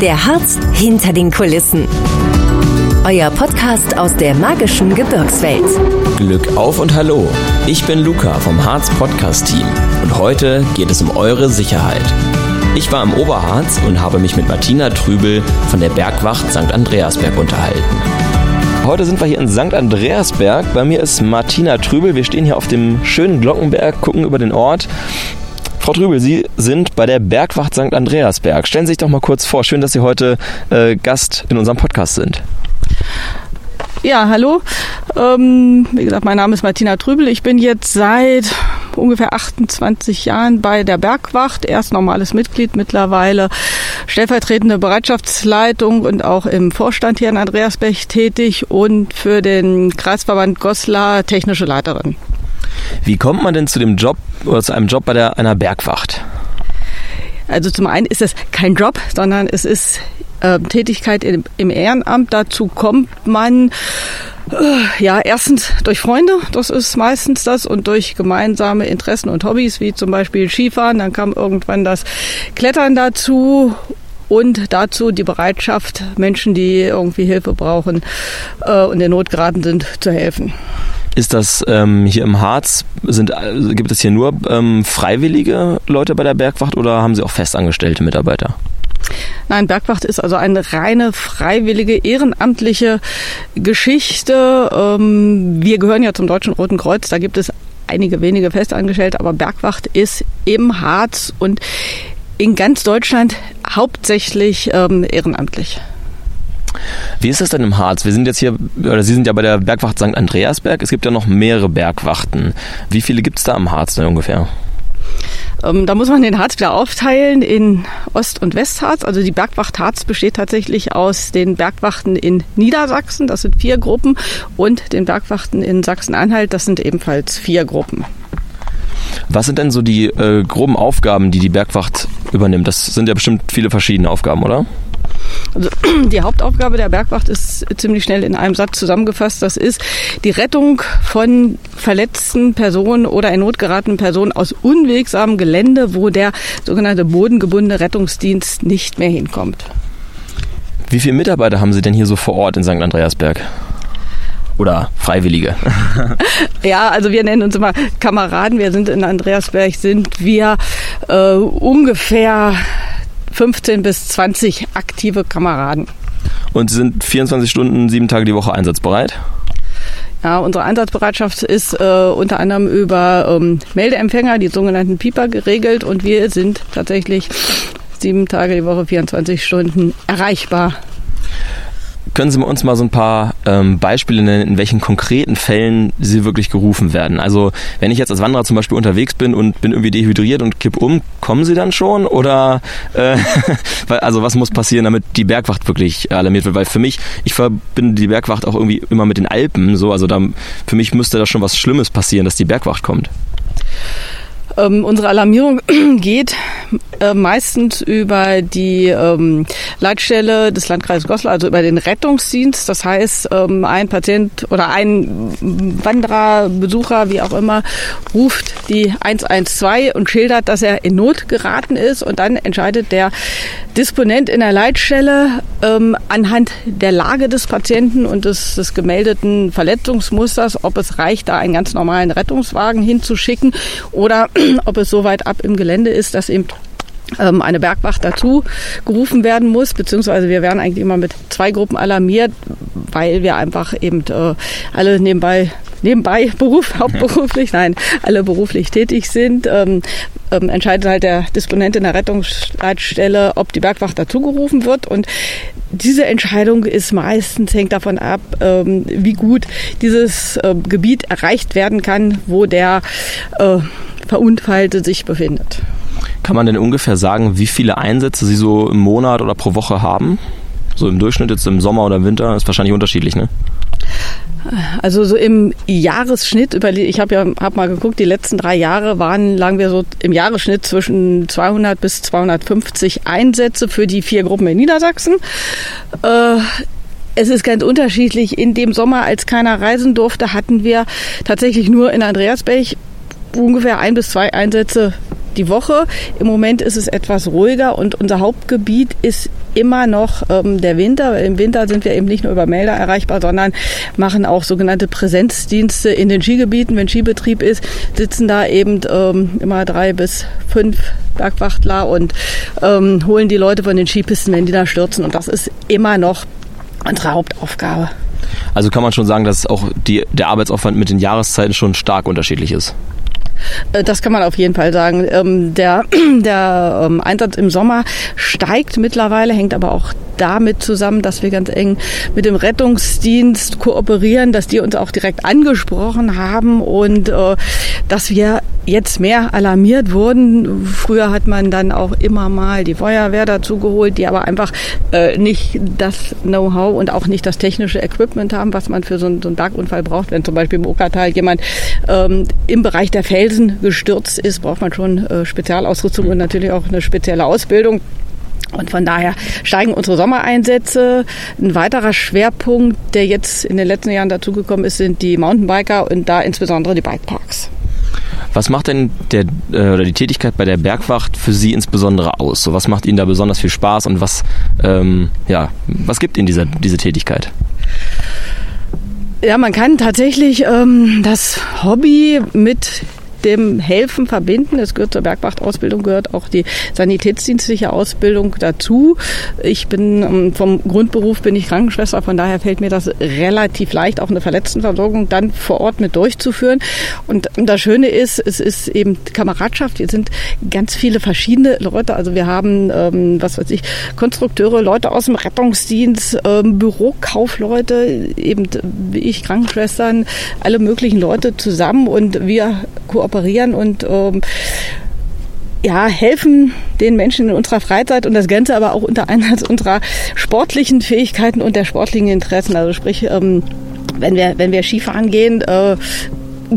Der Harz hinter den Kulissen. Euer Podcast aus der magischen Gebirgswelt. Glück auf und hallo. Ich bin Luca vom Harz Podcast Team und heute geht es um eure Sicherheit. Ich war im Oberharz und habe mich mit Martina Trübel von der Bergwacht St. Andreasberg unterhalten. Heute sind wir hier in St. Andreasberg. Bei mir ist Martina Trübel. Wir stehen hier auf dem schönen Glockenberg, gucken über den Ort. Frau Trübel, Sie sind bei der Bergwacht St. Andreasberg. Stellen Sie sich doch mal kurz vor. Schön, dass Sie heute äh, Gast in unserem Podcast sind. Ja, hallo. Ähm, wie gesagt, mein Name ist Martina Trübel. Ich bin jetzt seit ungefähr 28 Jahren bei der Bergwacht. Erst normales Mitglied, mittlerweile stellvertretende Bereitschaftsleitung und auch im Vorstand hier in Andreasberg tätig und für den Kreisverband Goslar technische Leiterin. Wie kommt man denn zu dem Job oder zu einem Job bei der, einer Bergwacht? Also zum einen ist es kein Job, sondern es ist äh, Tätigkeit im, im, Ehrenamt. Dazu kommt man äh, ja erstens durch Freunde, das ist meistens das, und durch gemeinsame Interessen und Hobbys, wie zum Beispiel Skifahren. Dann kam irgendwann das Klettern dazu und dazu die Bereitschaft, Menschen, die irgendwie Hilfe brauchen äh, und in Not geraten sind, zu helfen. Ist das ähm, hier im Harz, sind, äh, gibt es hier nur ähm, freiwillige Leute bei der Bergwacht oder haben Sie auch festangestellte Mitarbeiter? Nein, Bergwacht ist also eine reine freiwillige, ehrenamtliche Geschichte. Ähm, wir gehören ja zum Deutschen Roten Kreuz, da gibt es einige wenige Festangestellte, aber Bergwacht ist im Harz und in ganz Deutschland hauptsächlich ähm, ehrenamtlich. Wie ist das denn im Harz? Wir sind jetzt hier, oder Sie sind ja bei der Bergwacht St. Andreasberg. Es gibt ja noch mehrere Bergwachten. Wie viele gibt es da im Harz denn ungefähr? Ähm, da muss man den Harz wieder aufteilen in Ost- und Westharz. Also die Bergwacht Harz besteht tatsächlich aus den Bergwachten in Niedersachsen, das sind vier Gruppen, und den Bergwachten in Sachsen-Anhalt, das sind ebenfalls vier Gruppen. Was sind denn so die äh, groben Aufgaben, die die Bergwacht übernimmt? Das sind ja bestimmt viele verschiedene Aufgaben, oder? Also die Hauptaufgabe der Bergwacht ist ziemlich schnell in einem Satz zusammengefasst. Das ist die Rettung von verletzten Personen oder in Not geratenen Personen aus unwegsamem Gelände, wo der sogenannte bodengebundene Rettungsdienst nicht mehr hinkommt. Wie viele Mitarbeiter haben Sie denn hier so vor Ort in St. Andreasberg? Oder Freiwillige? ja, also wir nennen uns immer Kameraden. Wir sind in Andreasberg, sind wir äh, ungefähr 15 bis 20 aktive Kameraden. Und sind 24 Stunden, sieben Tage die Woche einsatzbereit? Ja, unsere Einsatzbereitschaft ist äh, unter anderem über ähm, Meldeempfänger, die sogenannten Pieper, geregelt und wir sind tatsächlich sieben Tage die Woche, 24 Stunden erreichbar. Können Sie uns mal so ein paar ähm, Beispiele nennen, in welchen konkreten Fällen Sie wirklich gerufen werden? Also wenn ich jetzt als Wanderer zum Beispiel unterwegs bin und bin irgendwie dehydriert und kipp um, kommen Sie dann schon? Oder äh, also was muss passieren, damit die Bergwacht wirklich alarmiert wird? Weil für mich, ich verbinde die Bergwacht auch irgendwie immer mit den Alpen. So, also da, für mich müsste da schon was Schlimmes passieren, dass die Bergwacht kommt. Ähm, unsere Alarmierung geht äh, meistens über die ähm, Leitstelle des Landkreises Goslar, also über den Rettungsdienst. Das heißt, ähm, ein Patient oder ein Wanderer, Besucher, wie auch immer, ruft die 112 und schildert, dass er in Not geraten ist. Und dann entscheidet der Disponent in der Leitstelle ähm, anhand der Lage des Patienten und des, des gemeldeten Verletzungsmusters, ob es reicht, da einen ganz normalen Rettungswagen hinzuschicken oder ob es so weit ab im Gelände ist, dass eben ähm, eine Bergwacht dazu gerufen werden muss, beziehungsweise wir werden eigentlich immer mit zwei Gruppen alarmiert, weil wir einfach eben äh, alle nebenbei nebenbei Beruf, hauptberuflich, nein, alle beruflich tätig sind, ähm, ähm, entscheidet halt der Disponent in der Rettungsleitstelle, ob die Bergwacht dazugerufen wird. Und diese Entscheidung ist meistens, hängt davon ab, ähm, wie gut dieses äh, Gebiet erreicht werden kann, wo der äh, Verunfallte sich befindet. Kann man denn ungefähr sagen, wie viele Einsätze Sie so im Monat oder pro Woche haben? So im Durchschnitt jetzt im Sommer oder im Winter ist wahrscheinlich unterschiedlich, ne? Also so im Jahresschnitt, ich habe ja hab mal geguckt, die letzten drei Jahre waren, lagen wir so im Jahresschnitt zwischen 200 bis 250 Einsätze für die vier Gruppen in Niedersachsen. Äh, es ist ganz unterschiedlich. In dem Sommer, als keiner reisen durfte, hatten wir tatsächlich nur in Andreasberg ungefähr ein bis zwei Einsätze die Woche. Im Moment ist es etwas ruhiger und unser Hauptgebiet ist immer noch ähm, der Winter. Im Winter sind wir eben nicht nur über Melder erreichbar, sondern machen auch sogenannte Präsenzdienste in den Skigebieten. Wenn Skibetrieb ist, sitzen da eben ähm, immer drei bis fünf Bergwachtler und ähm, holen die Leute von den Skipisten, wenn die da stürzen. Und das ist immer noch unsere Hauptaufgabe. Also kann man schon sagen, dass auch die, der Arbeitsaufwand mit den Jahreszeiten schon stark unterschiedlich ist. Äh, das kann man auf jeden Fall sagen. Ähm, der, der ähm, Einsatz im Sommer steigt mittlerweile, hängt aber auch damit zusammen, dass wir ganz eng mit dem Rettungsdienst kooperieren, dass die uns auch direkt angesprochen haben und äh, dass wir jetzt mehr alarmiert wurden. Früher hat man dann auch immer mal die Feuerwehr dazu geholt, die aber einfach äh, nicht das Know-how und auch nicht das technische Equipment haben, was man für so einen, so einen Bergunfall braucht. Wenn zum Beispiel im Okertal jemand ähm, im Bereich der Felsen gestürzt ist, braucht man schon äh, Spezialausrüstung und natürlich auch eine spezielle Ausbildung. Und von daher steigen unsere Sommereinsätze. Ein weiterer Schwerpunkt, der jetzt in den letzten Jahren dazugekommen ist, sind die Mountainbiker und da insbesondere die Bikeparks. Was macht denn der, äh, oder die Tätigkeit bei der Bergwacht für Sie insbesondere aus? So, was macht Ihnen da besonders viel Spaß und was, ähm, ja, was gibt Ihnen diese, diese Tätigkeit? Ja, man kann tatsächlich ähm, das Hobby mit dem Helfen verbinden. Es gehört zur Bergwachtausbildung, gehört auch die sanitätsdienstliche Ausbildung dazu. Ich bin ähm, vom Grundberuf bin ich Krankenschwester, von daher fällt mir das relativ leicht, auch eine Verletztenversorgung dann vor Ort mit durchzuführen. Und das Schöne ist, es ist eben Kameradschaft. Wir sind ganz viele verschiedene Leute. Also wir haben, ähm, was weiß ich, Konstrukteure, Leute aus dem Rettungsdienst, ähm, Bürokaufleute, eben wie ich Krankenschwestern, alle möglichen Leute zusammen und wir kooperieren kooperieren und ähm, ja, helfen den Menschen in unserer Freizeit und das Ganze aber auch unter Einsatz unserer sportlichen Fähigkeiten und der sportlichen Interessen. Also sprich, ähm, wenn wir, wenn wir Skifahren gehen, äh,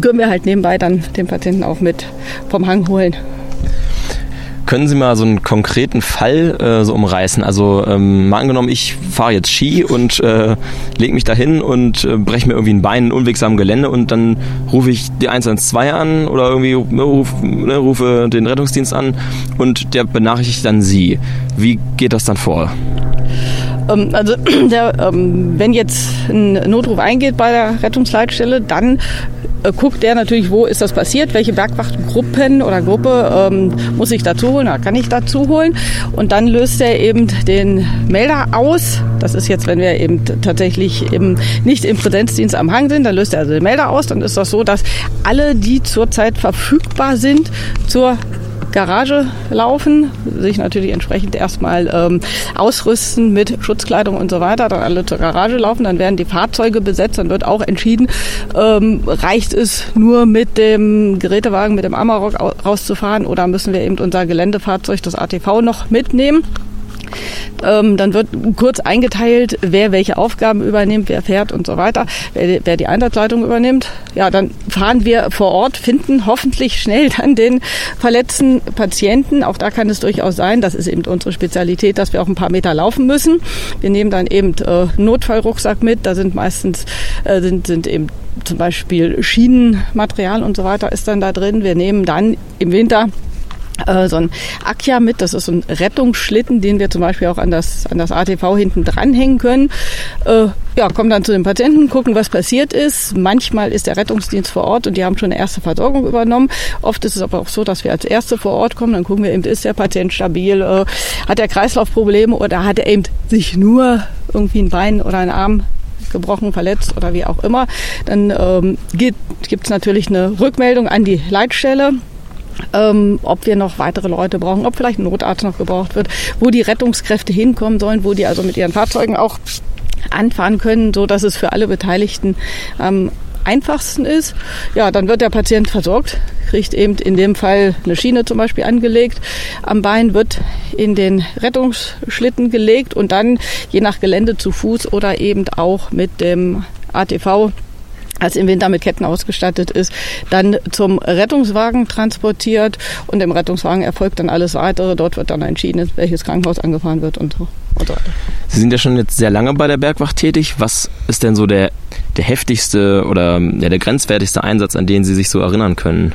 können wir halt nebenbei dann den Patienten auch mit vom Hang holen. Können Sie mal so einen konkreten Fall äh, so umreißen? Also ähm, mal angenommen, ich fahre jetzt Ski und äh, lege mich dahin und äh, breche mir irgendwie ein Bein in unwegsamem Gelände und dann rufe ich die 112 an oder irgendwie ne, ruf, ne, rufe den Rettungsdienst an und der benachrichtigt dann Sie. Wie geht das dann vor? Ähm, also der, ähm, wenn jetzt ein Notruf eingeht bei der Rettungsleitstelle, dann guckt der natürlich, wo ist das passiert, welche Bergwachtgruppen oder Gruppe ähm, muss ich dazu holen oder kann ich dazu holen. Und dann löst er eben den Melder aus. Das ist jetzt, wenn wir eben tatsächlich eben nicht im Präsenzdienst am Hang sind, dann löst er also den Melder aus. Dann ist das so, dass alle, die zurzeit verfügbar sind zur Garage laufen, sich natürlich entsprechend erstmal ähm, ausrüsten mit Schutzkleidung und so weiter, dann alle zur Garage laufen, dann werden die Fahrzeuge besetzt, dann wird auch entschieden, ähm, reicht es nur mit dem Gerätewagen, mit dem Amarok rauszufahren oder müssen wir eben unser Geländefahrzeug, das ATV, noch mitnehmen. Ähm, dann wird kurz eingeteilt, wer welche Aufgaben übernimmt, wer fährt und so weiter, wer, wer die Einsatzleitung übernimmt. Ja, dann fahren wir vor Ort, finden hoffentlich schnell dann den verletzten Patienten. Auch da kann es durchaus sein, das ist eben unsere Spezialität, dass wir auch ein paar Meter laufen müssen. Wir nehmen dann eben äh, Notfallrucksack mit. Da sind meistens äh, sind, sind eben zum Beispiel Schienenmaterial und so weiter ist dann da drin. Wir nehmen dann im Winter so ein Akja mit. Das ist so ein Rettungsschlitten, den wir zum Beispiel auch an das, an das ATV hinten dranhängen können. Äh, ja, kommen dann zu den Patienten, gucken, was passiert ist. Manchmal ist der Rettungsdienst vor Ort und die haben schon eine erste Versorgung übernommen. Oft ist es aber auch so, dass wir als Erste vor Ort kommen. Dann gucken wir eben, ist der Patient stabil, äh, hat er Kreislaufprobleme oder hat er eben sich nur irgendwie ein Bein oder ein Arm gebrochen, verletzt oder wie auch immer. Dann ähm, gibt es natürlich eine Rückmeldung an die Leitstelle ähm, ob wir noch weitere Leute brauchen, ob vielleicht ein Notarzt noch gebraucht wird, wo die Rettungskräfte hinkommen sollen, wo die also mit ihren Fahrzeugen auch anfahren können, so dass es für alle Beteiligten am einfachsten ist. Ja, dann wird der Patient versorgt, kriegt eben in dem Fall eine Schiene zum Beispiel angelegt. Am Bein wird in den Rettungsschlitten gelegt und dann je nach Gelände zu Fuß oder eben auch mit dem ATV als im Winter mit Ketten ausgestattet ist, dann zum Rettungswagen transportiert und im Rettungswagen erfolgt dann alles weitere. Dort wird dann entschieden, welches Krankenhaus angefahren wird und so, und so weiter. Sie sind ja schon jetzt sehr lange bei der Bergwacht tätig. Was ist denn so der, der heftigste oder ja, der grenzwertigste Einsatz, an den Sie sich so erinnern können?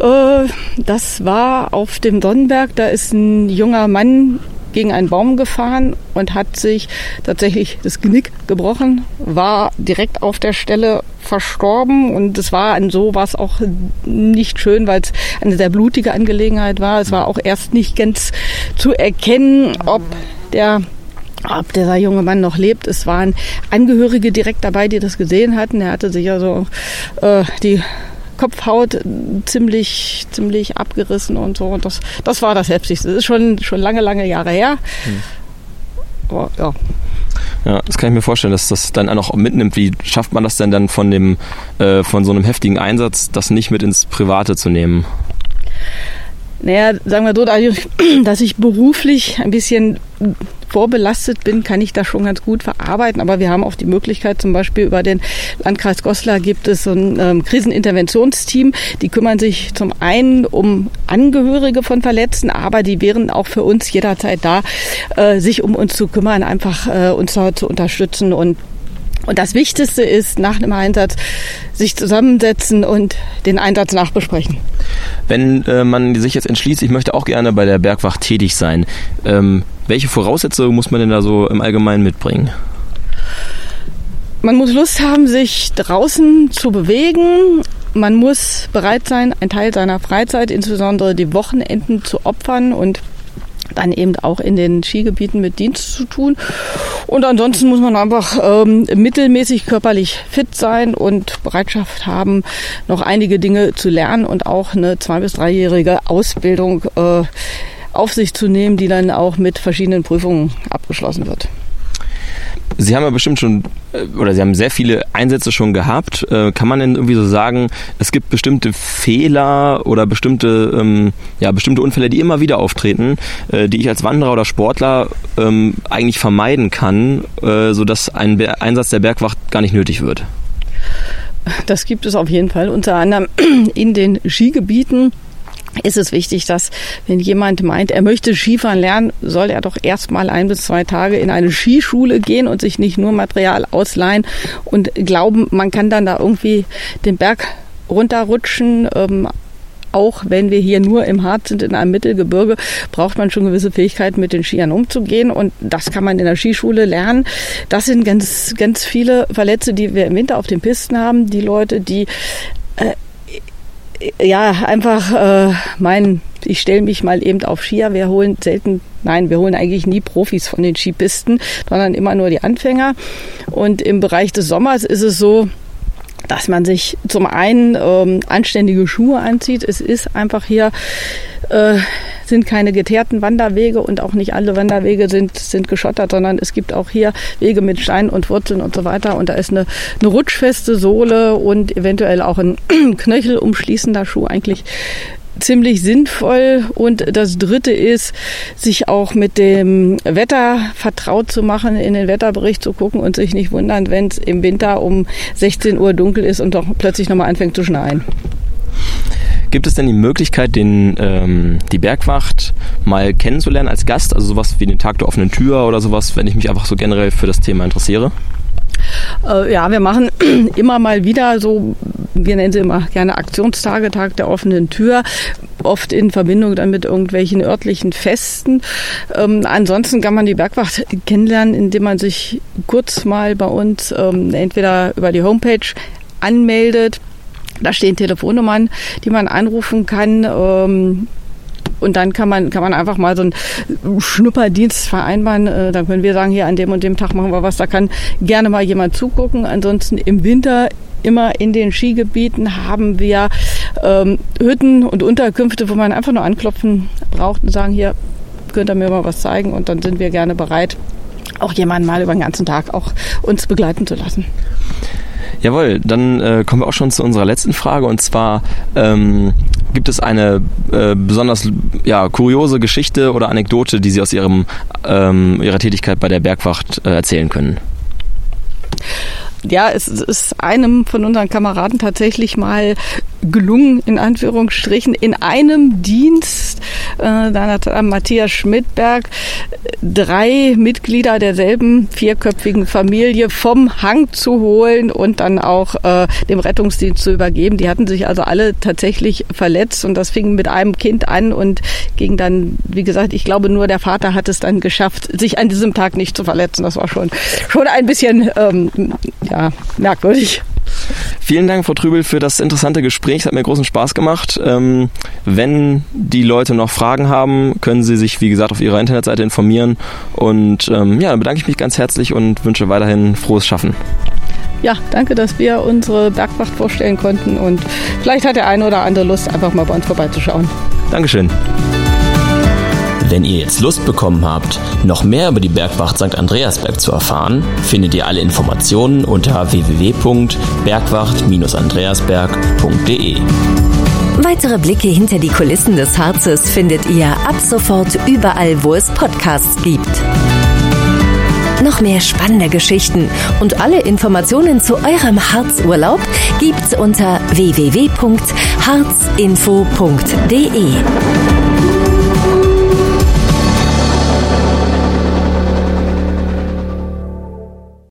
Äh, das war auf dem Sonnenberg. Da ist ein junger Mann gegen einen Baum gefahren und hat sich tatsächlich das Genick gebrochen, war direkt auf der Stelle verstorben und es war an sowas auch nicht schön, weil es eine sehr blutige Angelegenheit war. Es war auch erst nicht ganz zu erkennen, ob der ob dieser junge Mann noch lebt. Es waren Angehörige direkt dabei, die das gesehen hatten. Er hatte sich also äh, die Kopfhaut ziemlich, ziemlich abgerissen und so. Und das, das war das Heftigste. Das ist schon, schon lange, lange Jahre her. Hm. Aber, ja. Ja, das kann ich mir vorstellen, dass das dann auch mitnimmt. Wie schafft man das denn dann von dem, äh, von so einem heftigen Einsatz, das nicht mit ins Private zu nehmen? Naja, sagen wir so, dass ich beruflich ein bisschen vorbelastet bin, kann ich das schon ganz gut verarbeiten. Aber wir haben auch die Möglichkeit, zum Beispiel über den Landkreis Goslar gibt es so ein ähm, Kriseninterventionsteam. Die kümmern sich zum einen um Angehörige von Verletzten, aber die wären auch für uns jederzeit da, äh, sich um uns zu kümmern, einfach äh, uns zu unterstützen und und das Wichtigste ist, nach einem Einsatz sich zusammensetzen und den Einsatz nachbesprechen. Wenn äh, man sich jetzt entschließt, ich möchte auch gerne bei der Bergwacht tätig sein, ähm, welche Voraussetzungen muss man denn da so im Allgemeinen mitbringen? Man muss Lust haben, sich draußen zu bewegen. Man muss bereit sein, einen Teil seiner Freizeit, insbesondere die Wochenenden, zu opfern und dann eben auch in den Skigebieten mit Dienst zu tun. Und ansonsten muss man einfach ähm, mittelmäßig körperlich fit sein und Bereitschaft haben, noch einige Dinge zu lernen und auch eine zwei- bis dreijährige Ausbildung äh, auf sich zu nehmen, die dann auch mit verschiedenen Prüfungen abgeschlossen wird. Sie haben ja bestimmt schon, äh, oder Sie haben sehr viele Einsätze schon gehabt. Äh, kann man denn irgendwie so sagen, es gibt bestimmte Fehler oder bestimmte, ähm, ja, bestimmte Unfälle, die immer wieder auftreten, äh, die ich als Wanderer oder Sportler ähm, eigentlich vermeiden kann, äh, sodass ein Be Einsatz der Bergwacht gar nicht nötig wird? Das gibt es auf jeden Fall, unter anderem in den Skigebieten ist es wichtig, dass wenn jemand meint, er möchte Skifahren lernen, soll er doch erstmal ein bis zwei Tage in eine Skischule gehen und sich nicht nur Material ausleihen und glauben, man kann dann da irgendwie den Berg runterrutschen. Ähm, auch wenn wir hier nur im Harz sind, in einem Mittelgebirge, braucht man schon gewisse Fähigkeiten, mit den Skiern umzugehen. Und das kann man in der Skischule lernen. Das sind ganz, ganz viele Verletzte, die wir im Winter auf den Pisten haben. Die Leute, die äh, ja, einfach äh, mein, ich stelle mich mal eben auf Skier. Wir holen selten, nein, wir holen eigentlich nie Profis von den Skipisten, sondern immer nur die Anfänger. Und im Bereich des Sommers ist es so, dass man sich zum einen ähm, anständige Schuhe anzieht. Es ist einfach hier äh, sind keine geteerten Wanderwege und auch nicht alle Wanderwege sind, sind geschottert, sondern es gibt auch hier Wege mit Steinen und Wurzeln und so weiter. Und da ist eine, eine rutschfeste Sohle und eventuell auch ein Knöchel umschließender Schuh eigentlich ziemlich sinnvoll. Und das Dritte ist, sich auch mit dem Wetter vertraut zu machen, in den Wetterbericht zu gucken und sich nicht wundern, wenn es im Winter um 16 Uhr dunkel ist und doch plötzlich nochmal anfängt zu schneien. Gibt es denn die Möglichkeit, den, ähm, die Bergwacht mal kennenzulernen als Gast? Also sowas wie den Tag der offenen Tür oder sowas, wenn ich mich einfach so generell für das Thema interessiere? Äh, ja, wir machen immer mal wieder so, wir nennen sie immer gerne Aktionstage, Tag der offenen Tür, oft in Verbindung dann mit irgendwelchen örtlichen Festen. Ähm, ansonsten kann man die Bergwacht kennenlernen, indem man sich kurz mal bei uns ähm, entweder über die Homepage anmeldet da stehen Telefonnummern, die man anrufen kann. Ähm, und dann kann man, kann man einfach mal so einen Schnupperdienst vereinbaren. Äh, dann können wir sagen, hier an dem und dem Tag machen wir was. Da kann gerne mal jemand zugucken. Ansonsten im Winter immer in den Skigebieten haben wir ähm, Hütten und Unterkünfte, wo man einfach nur anklopfen braucht und sagen, hier könnt ihr mir mal was zeigen. Und dann sind wir gerne bereit, auch jemanden mal über den ganzen Tag auch uns begleiten zu lassen. Jawohl, dann äh, kommen wir auch schon zu unserer letzten Frage und zwar ähm, gibt es eine äh, besonders ja, kuriose Geschichte oder Anekdote, die Sie aus Ihrem, ähm, Ihrer Tätigkeit bei der Bergwacht äh, erzählen können? Ja, es ist einem von unseren Kameraden tatsächlich mal gelungen, in Anführungsstrichen, in einem Dienst. Äh, dann hat Matthias Schmidberg drei Mitglieder derselben vierköpfigen Familie vom Hang zu holen und dann auch äh, dem Rettungsdienst zu übergeben. Die hatten sich also alle tatsächlich verletzt und das fing mit einem Kind an und ging dann, wie gesagt, ich glaube nur der Vater hat es dann geschafft, sich an diesem Tag nicht zu verletzen. Das war schon, schon ein bisschen ähm, ja, merkwürdig. Vielen Dank, Frau Trübel, für das interessante Gespräch. Es hat mir großen Spaß gemacht. Ähm, wenn die Leute noch Fragen haben, können sie sich, wie gesagt, auf ihrer Internetseite informieren. Und ähm, ja, dann bedanke ich mich ganz herzlich und wünsche weiterhin frohes Schaffen. Ja, danke, dass wir unsere Bergwacht vorstellen konnten und vielleicht hat der eine oder andere Lust, einfach mal bei uns vorbeizuschauen. Dankeschön. Wenn ihr jetzt Lust bekommen habt, noch mehr über die Bergwacht St. Andreasberg zu erfahren, findet ihr alle Informationen unter www.bergwacht-andreasberg.de. Weitere Blicke hinter die Kulissen des Harzes findet ihr ab sofort überall, wo es Podcasts gibt. Noch mehr spannende Geschichten und alle Informationen zu eurem Harzurlaub gibt's unter www.harzinfo.de.